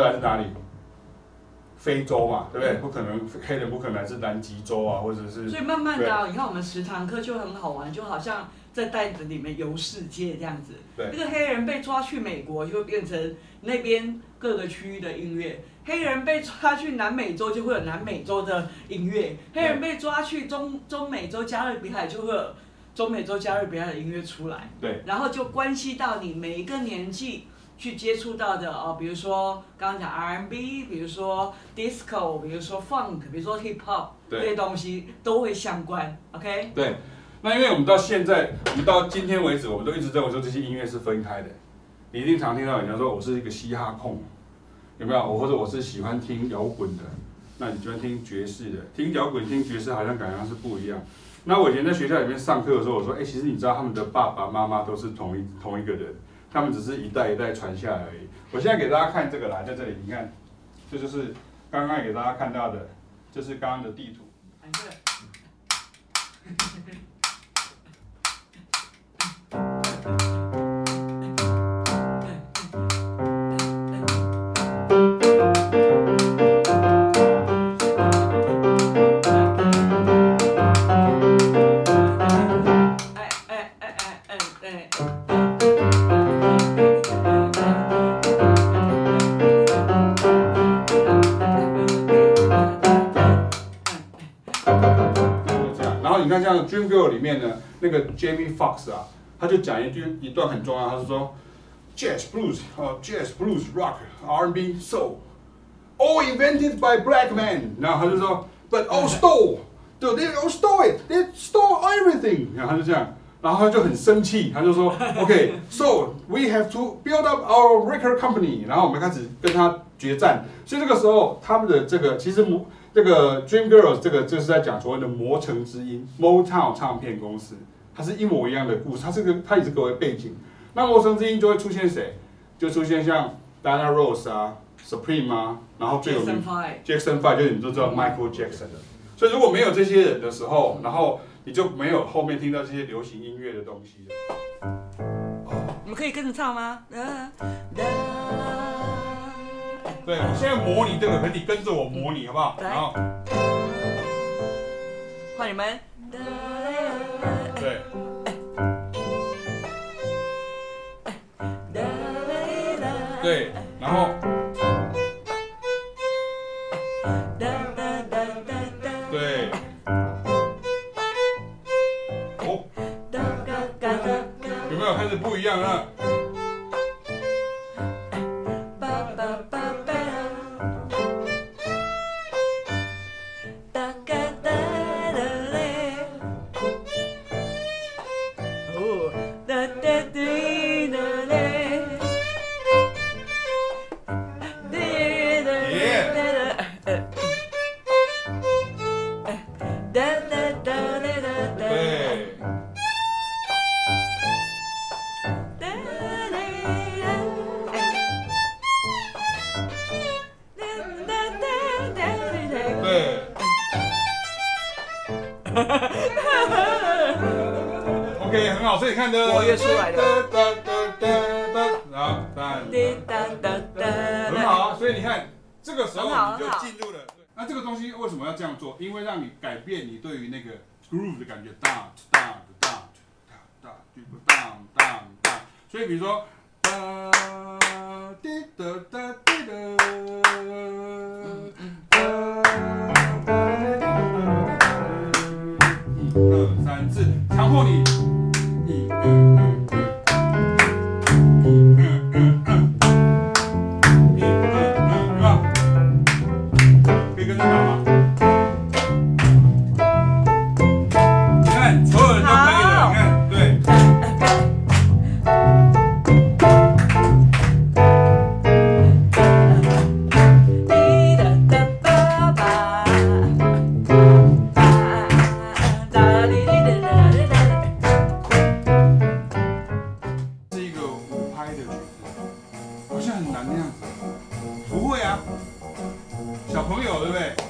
哪里？非洲嘛，对不对？不可能黑人不可能来自南极洲啊，或者是。所以慢慢的、啊，你看我们十堂课就很好玩，就好像在袋子里面游世界这样子。对。那个黑人被抓去美国，就会变成那边各个区域的音乐；黑人被抓去南美洲，就会有南美洲的音乐；黑人被抓去中中美洲加勒比海，就会有中美洲加勒比海的音乐出来。对。然后就关系到你每一个年纪。去接触到的哦，比如说刚刚讲 R&B，比如说 Disco，比如说 Funk，比如说 Hip Hop，这些东西都会相关，OK？对。那因为我们到现在，我们到今天为止，我们都一直认为说这些音乐是分开的。你一定常听到人家说我是一个嘻哈控，有没有？我或者我是喜欢听摇滚的，那你喜欢听爵士的，听摇滚听爵士好像感觉是不一样。那我以前在学校里面上课的时候，我说，哎，其实你知道他们的爸爸妈妈都是同一同一个人。他们只是一代一代传下来而已。我现在给大家看这个啦，在这里，你看，这就是刚刚给大家看到的，这是刚刚的地图。然后你看，像《Dream Girl 里面的那个 Jamie Fox 啊，他就讲一句一段很重要，他是说，Jazz Blues 啊，Jazz Blues Rock R&B Soul，all invented by black men。然后他就说，but all stole，对，they all stole it，they stole everything。然后他就这样，然后他就很生气，他就说，OK，so we have to build up our record company。然后我们开始跟他决战。所以这个时候，他们的这个其实母。这个 Dream Girls 这个就是在讲所谓的魔城之音 Motown 唱片公司，它是一模一样的故事，它是个它也是作为背景。那魔城之音就会出现谁？就出现像 Diana Ross 啊，Supreme 啊，然后最有名 Jackson Five，就是你都知道 Michael Jackson 的。所以如果没有这些人的时候，然后你就没有后面听到这些流行音乐的东西了。你们可以跟着唱吗？对，我现在模拟这个，可你跟着我模拟好不好？然后，换你们。对。对，然后。对。哦。有没有开始不一样啊？因为让你改变你就进入了那个 groove 的感觉，down down down down down down down，所以比如说，哒滴哒哒滴哒，哒哒一二三四，强迫你，朋友对不对？